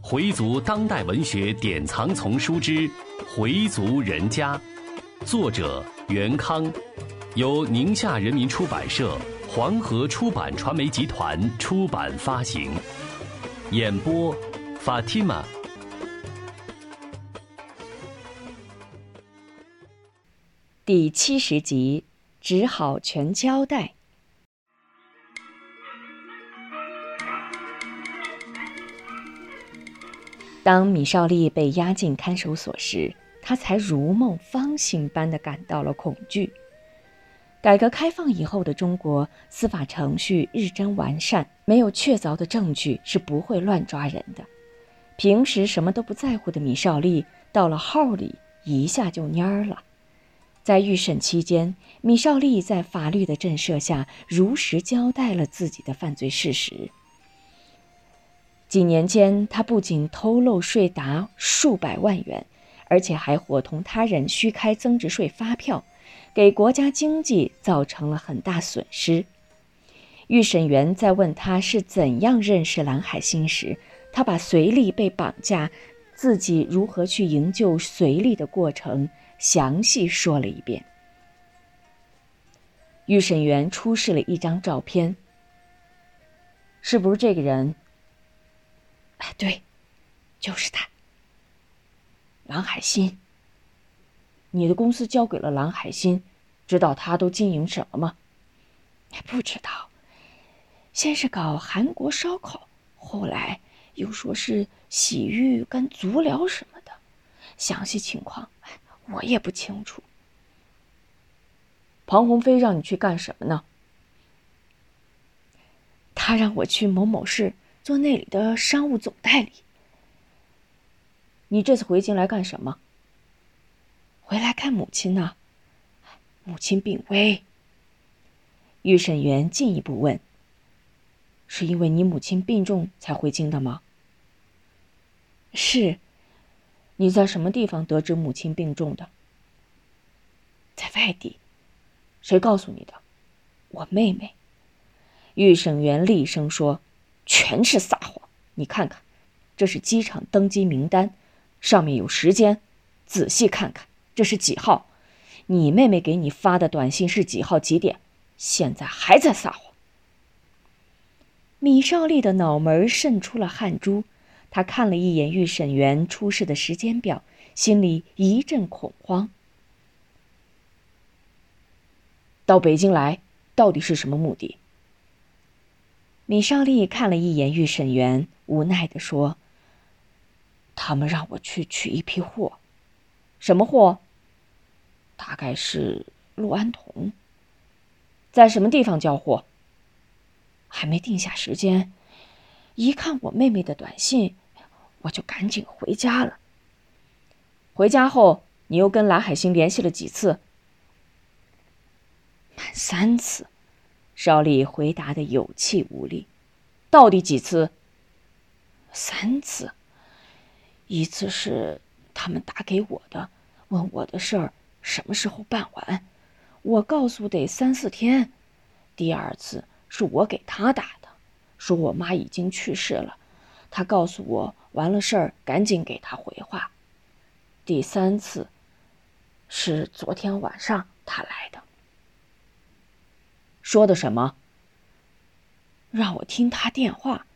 回族当代文学典藏丛书之《回族人家》，作者袁康，由宁夏人民出版社、黄河出版传媒集团出版发行。演播：Fatima。第七十集，只好全交代。当米少利被押进看守所时，他才如梦方醒般的感到了恐惧。改革开放以后的中国，司法程序日臻完善，没有确凿的证据是不会乱抓人的。平时什么都不在乎的米少利，到了号里一下就蔫儿了。在预审期间，米少利在法律的震慑下，如实交代了自己的犯罪事实。几年间，他不仅偷漏税达数百万元，而且还伙同他人虚开增值税发票，给国家经济造成了很大损失。预审员在问他是怎样认识蓝海星时，他把随利被绑架、自己如何去营救随利的过程详细说了一遍。预审员出示了一张照片，是不是这个人？哎，对，就是他。蓝海鑫，你的公司交给了蓝海鑫，知道他都经营什么吗？不知道。先是搞韩国烧烤，后来又说是洗浴跟足疗什么的，详细情况我也不清楚。庞鸿飞让你去干什么呢？他让我去某某市。做那里的商务总代理。你这次回京来干什么？回来看母亲呢。母亲病危。预审员进一步问：“是因为你母亲病重才回京的吗？”是。你在什么地方得知母亲病重的？在外地。谁告诉你的？我妹妹。预审员厉声说。全是撒谎！你看看，这是机场登机名单，上面有时间，仔细看看，这是几号？你妹妹给你发的短信是几号几点？现在还在撒谎。米少丽的脑门渗出了汗珠，他看了一眼预审员出示的时间表，心里一阵恐慌。到北京来，到底是什么目的？米少丽看了一眼预审员，无奈地说：“他们让我去取一批货，什么货？大概是氯胺酮。在什么地方交货？还没定下时间。一看我妹妹的短信，我就赶紧回家了。回家后，你又跟蓝海星联系了几次？满三次。”少利回答的有气无力，到底几次？三次。一次是他们打给我的，问我的事儿什么时候办完，我告诉得三四天。第二次是我给他打的，说我妈已经去世了，他告诉我完了事儿赶紧给他回话。第三次是昨天晚上他来的。说的什么？让我听他电话。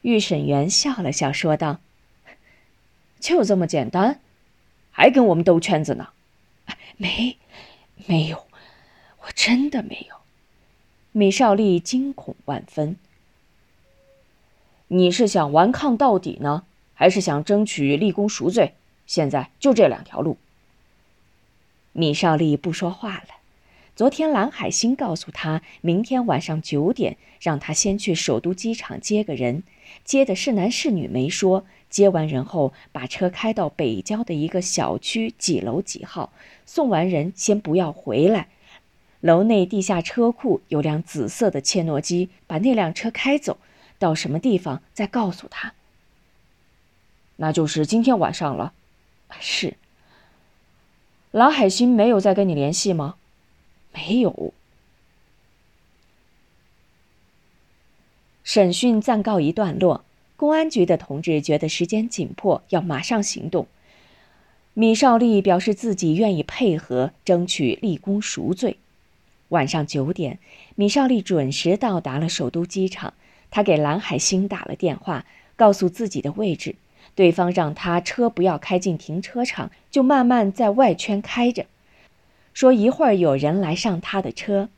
预审员笑了笑，说道：“就这么简单，还跟我们兜圈子呢？”没，没有，我真的没有。米少利惊恐万分。你是想顽抗到底呢，还是想争取立功赎罪？现在就这两条路。米少利不说话了。昨天蓝海星告诉他，明天晚上九点让他先去首都机场接个人，接的是男是女没说。接完人后，把车开到北郊的一个小区几楼几号，送完人先不要回来。楼内地下车库有辆紫色的切诺基，把那辆车开走，到什么地方再告诉他。那就是今天晚上了。是。蓝海星没有再跟你联系吗？没有。审讯暂告一段落，公安局的同志觉得时间紧迫，要马上行动。米少利表示自己愿意配合，争取立功赎罪。晚上九点，米少利准时到达了首都机场。他给蓝海星打了电话，告诉自己的位置。对方让他车不要开进停车场，就慢慢在外圈开着，说一会儿有人来上他的车。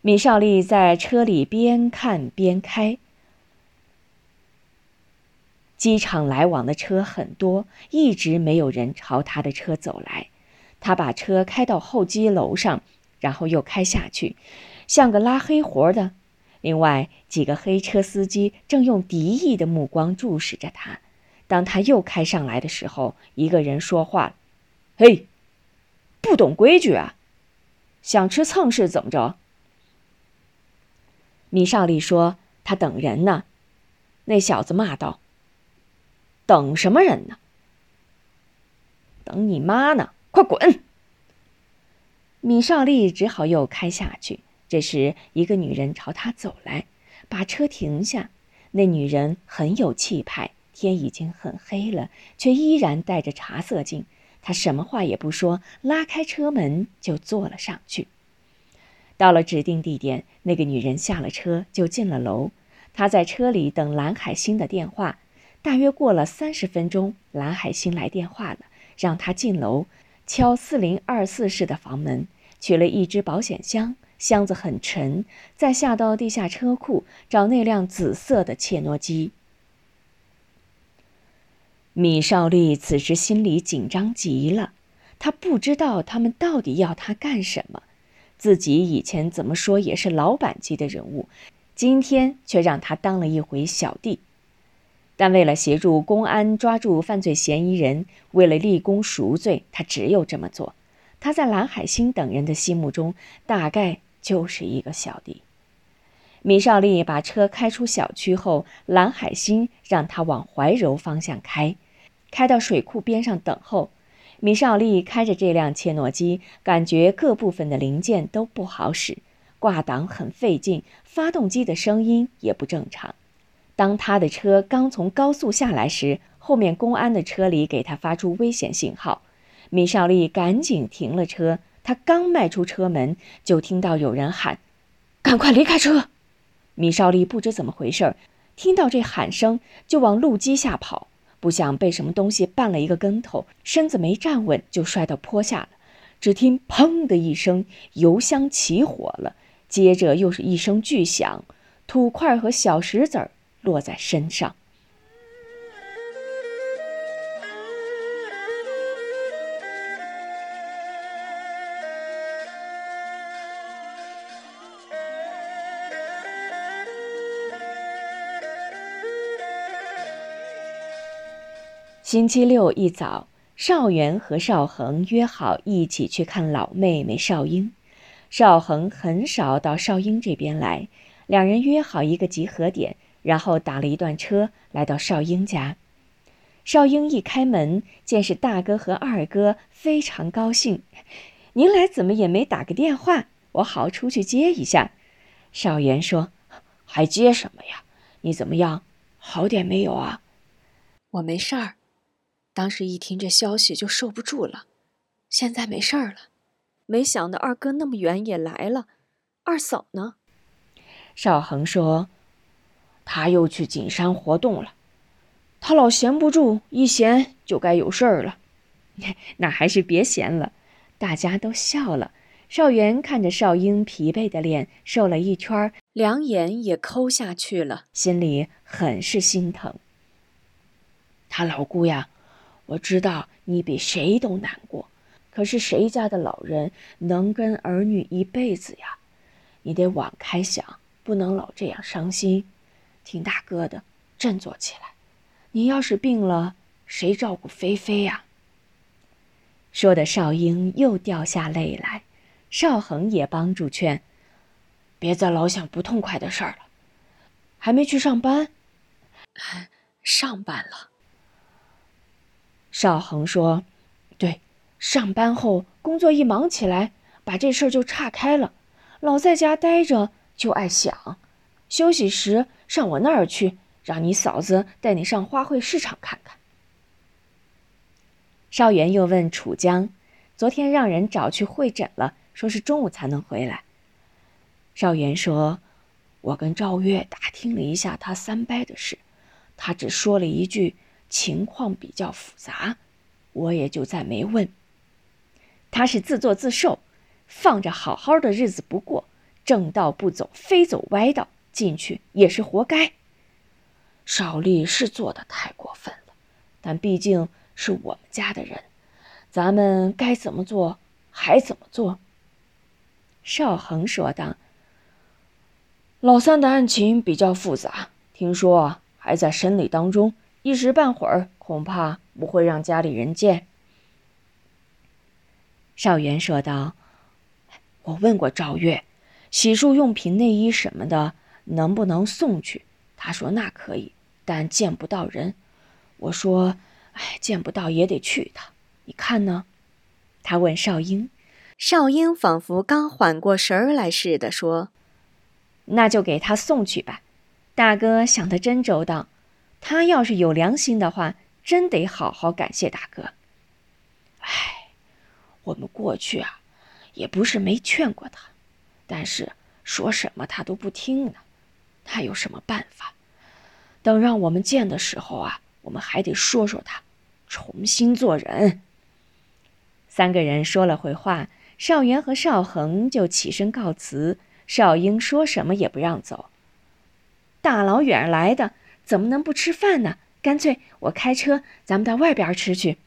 米少利在车里边看边开。机场来往的车很多，一直没有人朝他的车走来。他把车开到候机楼上，然后又开下去，像个拉黑活的。另外几个黑车司机正用敌意的目光注视着他。当他又开上来的时候，一个人说话：“嘿，不懂规矩啊，想吃蹭是怎么着？”米少利说：“他等人呢。”那小子骂道。等什么人呢？等你妈呢！快滚！米少利只好又开下去。这时，一个女人朝他走来，把车停下。那女人很有气派，天已经很黑了，却依然戴着茶色镜。他什么话也不说，拉开车门就坐了上去。到了指定地点，那个女人下了车就进了楼。她在车里等蓝海星的电话。大约过了三十分钟，蓝海星来电话了，让他进楼，敲四零二四室的房门，取了一只保险箱，箱子很沉，再下到地下车库找那辆紫色的切诺基。米少利此时心里紧张极了，他不知道他们到底要他干什么，自己以前怎么说也是老板级的人物，今天却让他当了一回小弟。但为了协助公安抓住犯罪嫌疑人，为了立功赎罪，他只有这么做。他在蓝海星等人的心目中，大概就是一个小弟。米少利把车开出小区后，蓝海星让他往怀柔方向开，开到水库边上等候。米少利开着这辆切诺基，感觉各部分的零件都不好使，挂挡很费劲，发动机的声音也不正常。当他的车刚从高速下来时，后面公安的车里给他发出危险信号。米少利赶紧停了车。他刚迈出车门，就听到有人喊：“赶快离开车！”米少利不知怎么回事，听到这喊声就往路基下跑，不想被什么东西绊了一个跟头，身子没站稳就摔到坡下了。只听“砰”的一声，油箱起火了，接着又是一声巨响，土块和小石子儿。落在身上。星期六一早，邵元和邵恒约好一起去看老妹妹邵英。邵恒很少到邵英这边来，两人约好一个集合点。然后打了一段车，来到少英家。少英一开门，见是大哥和二哥，非常高兴。您来怎么也没打个电话，我好出去接一下。少元说：“还接什么呀？你怎么样？好点没有啊？”我没事儿，当时一听这消息就受不住了，现在没事儿了。没想到二哥那么远也来了，二嫂呢？少恒说。他又去景山活动了，他老闲不住，一闲就该有事儿了。那还是别闲了。大家都笑了。邵元看着少英疲惫的脸，瘦了一圈，两眼也抠下去了，心里很是心疼。他老姑呀，我知道你比谁都难过，可是谁家的老人能跟儿女一辈子呀？你得往开想，不能老这样伤心。听大哥的，振作起来。你要是病了，谁照顾菲菲呀？说的少英又掉下泪来，少恒也帮助劝：“别再老想不痛快的事儿了。还没去上班？上班了。”邵恒说：“对，上班后工作一忙起来，把这事儿就岔开了。老在家待着就爱想，休息时。”上我那儿去，让你嫂子带你上花卉市场看看。”邵元又问楚江：“昨天让人找去会诊了，说是中午才能回来。”邵元说：“我跟赵月打听了一下他三伯的事，他只说了一句情况比较复杂，我也就再没问。他是自作自受，放着好好的日子不过，正道不走，非走歪道，进去也是活该。邵丽是做的太过分了，但毕竟……”是我们家的人，咱们该怎么做还怎么做。邵恒说道：“老三的案情比较复杂，听说还在审理当中，一时半会儿恐怕不会让家里人见。”少元说道：“我问过赵月，洗漱用品、内衣什么的能不能送去？他说那可以，但见不到人。我说。”哎，见不到也得去一趟，你看呢？他问少英，少英仿佛刚缓过神儿来似的说：“那就给他送去吧。”大哥想的真周到，他要是有良心的话，真得好好感谢大哥。哎，我们过去啊，也不是没劝过他，但是说什么他都不听呢，他有什么办法？等让我们见的时候啊。我们还得说说他，重新做人。三个人说了会话，邵元和邵恒就起身告辞。邵英说什么也不让走。大老远来的，怎么能不吃饭呢？干脆我开车，咱们到外边吃去。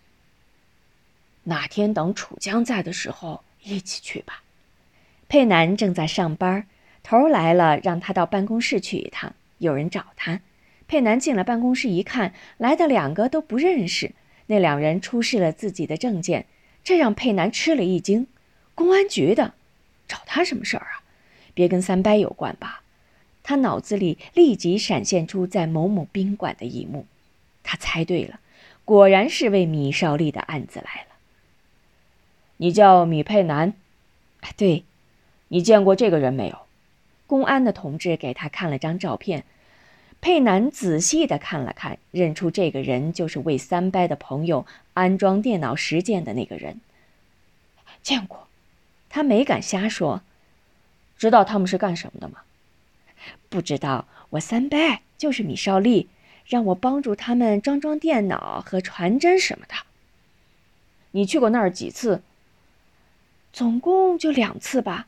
哪天等楚江在的时候一起去吧。佩南正在上班，头来了，让他到办公室去一趟，有人找他。佩南进了办公室一看，来的两个都不认识。那两人出示了自己的证件，这让佩南吃了一惊。公安局的，找他什么事儿啊？别跟三伯有关吧？他脑子里立即闪现出在某某宾馆的一幕。他猜对了，果然是为米少利的案子来了。你叫米佩南？对，你见过这个人没有？公安的同志给他看了张照片。佩南仔细的看了看，认出这个人就是为三伯的朋友安装电脑实践的那个人。见过，他没敢瞎说。知道他们是干什么的吗？不知道。我三伯就是米少利，让我帮助他们装装电脑和传真什么的。你去过那儿几次？总共就两次吧，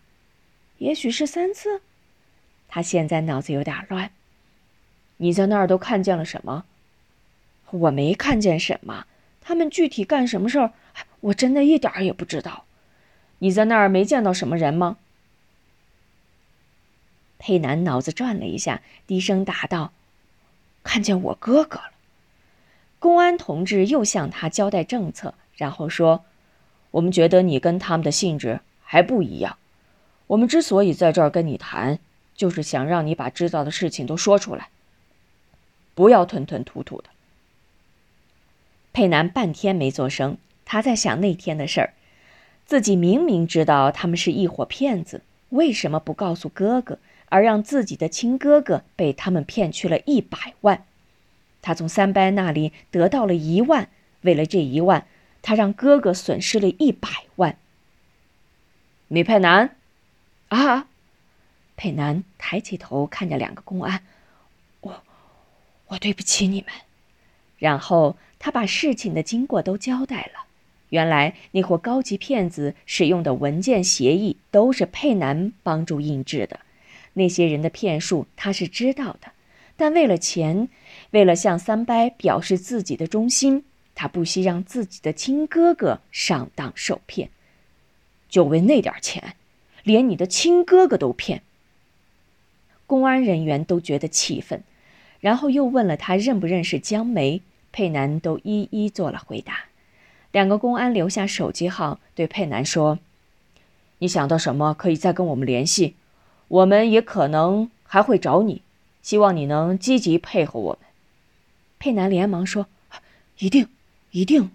也许是三次。他现在脑子有点乱。你在那儿都看见了什么？我没看见什么。他们具体干什么事儿，我真的一点儿也不知道。你在那儿没见到什么人吗？佩南脑子转了一下，低声答道：“看见我哥哥了。”公安同志又向他交代政策，然后说：“我们觉得你跟他们的性质还不一样。我们之所以在这儿跟你谈，就是想让你把知道的事情都说出来。”不要吞吞吐吐的。佩南半天没做声，他在想那天的事儿。自己明明知道他们是一伙骗子，为什么不告诉哥哥，而让自己的亲哥哥被他们骗去了一百万？他从三伯那里得到了一万，为了这一万，他让哥哥损失了一百万。米佩南，啊！佩南抬起头看着两个公安。我我对不起你们，然后他把事情的经过都交代了。原来那伙高级骗子使用的文件协议都是佩南帮助印制的，那些人的骗术他是知道的，但为了钱，为了向三伯表示自己的忠心，他不惜让自己的亲哥哥上当受骗，就为那点钱，连你的亲哥哥都骗。公安人员都觉得气愤。然后又问了他认不认识江梅，佩南都一一做了回答。两个公安留下手机号，对佩南说：“你想到什么可以再跟我们联系，我们也可能还会找你，希望你能积极配合我们。”佩南连忙说：“一定，一定。”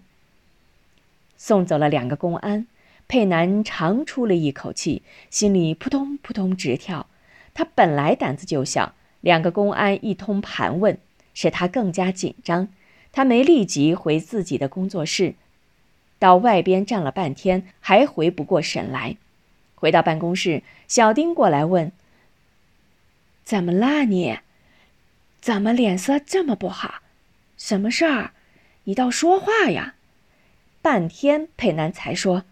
送走了两个公安，佩南长出了一口气，心里扑通扑通直跳。他本来胆子就小。两个公安一通盘问，使他更加紧张。他没立即回自己的工作室，到外边站了半天，还回不过神来。回到办公室，小丁过来问：“怎么啦你？怎么脸色这么不好？什么事儿？你倒说话呀！”半天，佩南才说：“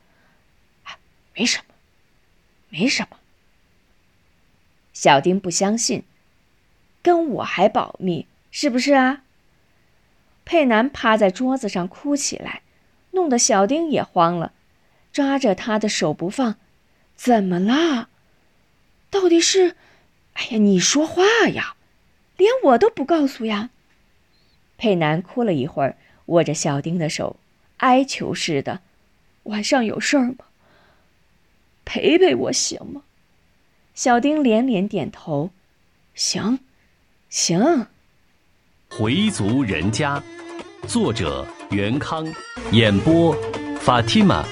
没什么，没什么。”小丁不相信，跟我还保密，是不是啊？佩南趴在桌子上哭起来，弄得小丁也慌了，抓着他的手不放。怎么啦？到底是……哎呀，你说话呀！连我都不告诉呀！佩南哭了一会儿，握着小丁的手，哀求似的：“晚上有事儿吗？陪陪我行吗？”小丁连连点头：“行，行。”回族人家，作者袁康，演播法蒂玛。